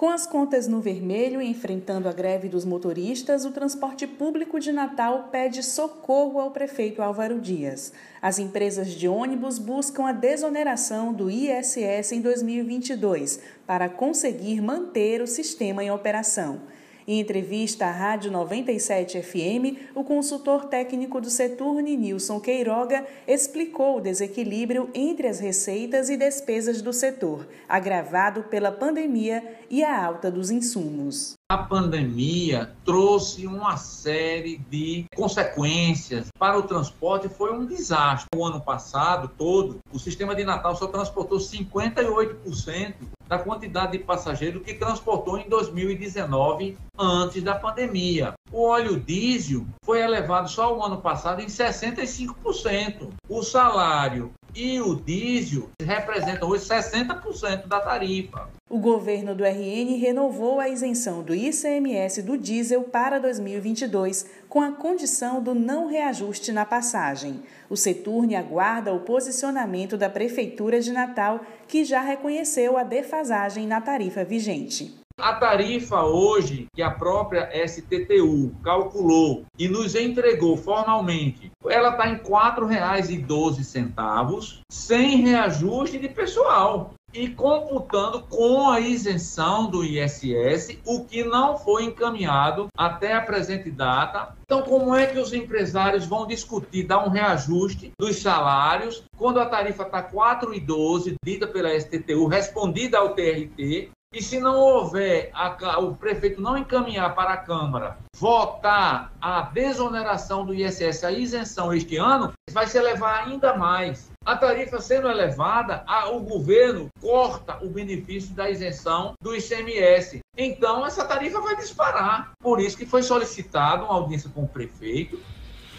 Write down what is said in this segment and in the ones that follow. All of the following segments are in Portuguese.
Com as contas no vermelho e enfrentando a greve dos motoristas, o transporte público de Natal pede socorro ao prefeito Álvaro Dias. As empresas de ônibus buscam a desoneração do ISS em 2022 para conseguir manter o sistema em operação. Em entrevista à Rádio 97 FM, o consultor técnico do Seturne, Nilson Queiroga, explicou o desequilíbrio entre as receitas e despesas do setor, agravado pela pandemia e a alta dos insumos. A pandemia trouxe uma série de consequências para o transporte, foi um desastre. O ano passado todo, o sistema de Natal só transportou 58% da quantidade de passageiros que transportou em 2019, antes da pandemia. O óleo diesel foi elevado só o ano passado em 65%. O salário e o diesel representam hoje 60% da tarifa. O governo do RN renovou a isenção do ICMS do diesel para 2022, com a condição do não reajuste na passagem. O Seturne aguarda o posicionamento da Prefeitura de Natal, que já reconheceu a defasagem na tarifa vigente. A tarifa hoje que a própria STTU calculou e nos entregou formalmente, ela está em R$ 4,12, sem reajuste de pessoal e computando com a isenção do ISS, o que não foi encaminhado até a presente data. Então, como é que os empresários vão discutir dar um reajuste dos salários quando a tarifa está 4,12, dita pela STTU, respondida ao TRT, e se não houver, a, o prefeito não encaminhar para a Câmara votar a desoneração do ISS, a isenção este ano, vai se elevar ainda mais. A tarifa sendo elevada, a, o governo corta o benefício da isenção do ICMS. Então, essa tarifa vai disparar. Por isso que foi solicitada uma audiência com o prefeito,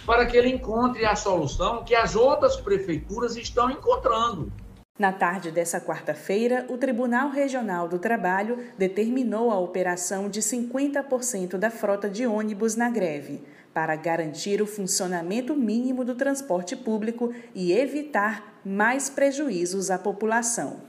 para que ele encontre a solução que as outras prefeituras estão encontrando. Na tarde dessa quarta-feira, o Tribunal Regional do Trabalho determinou a operação de 50% da frota de ônibus na greve, para garantir o funcionamento mínimo do transporte público e evitar mais prejuízos à população.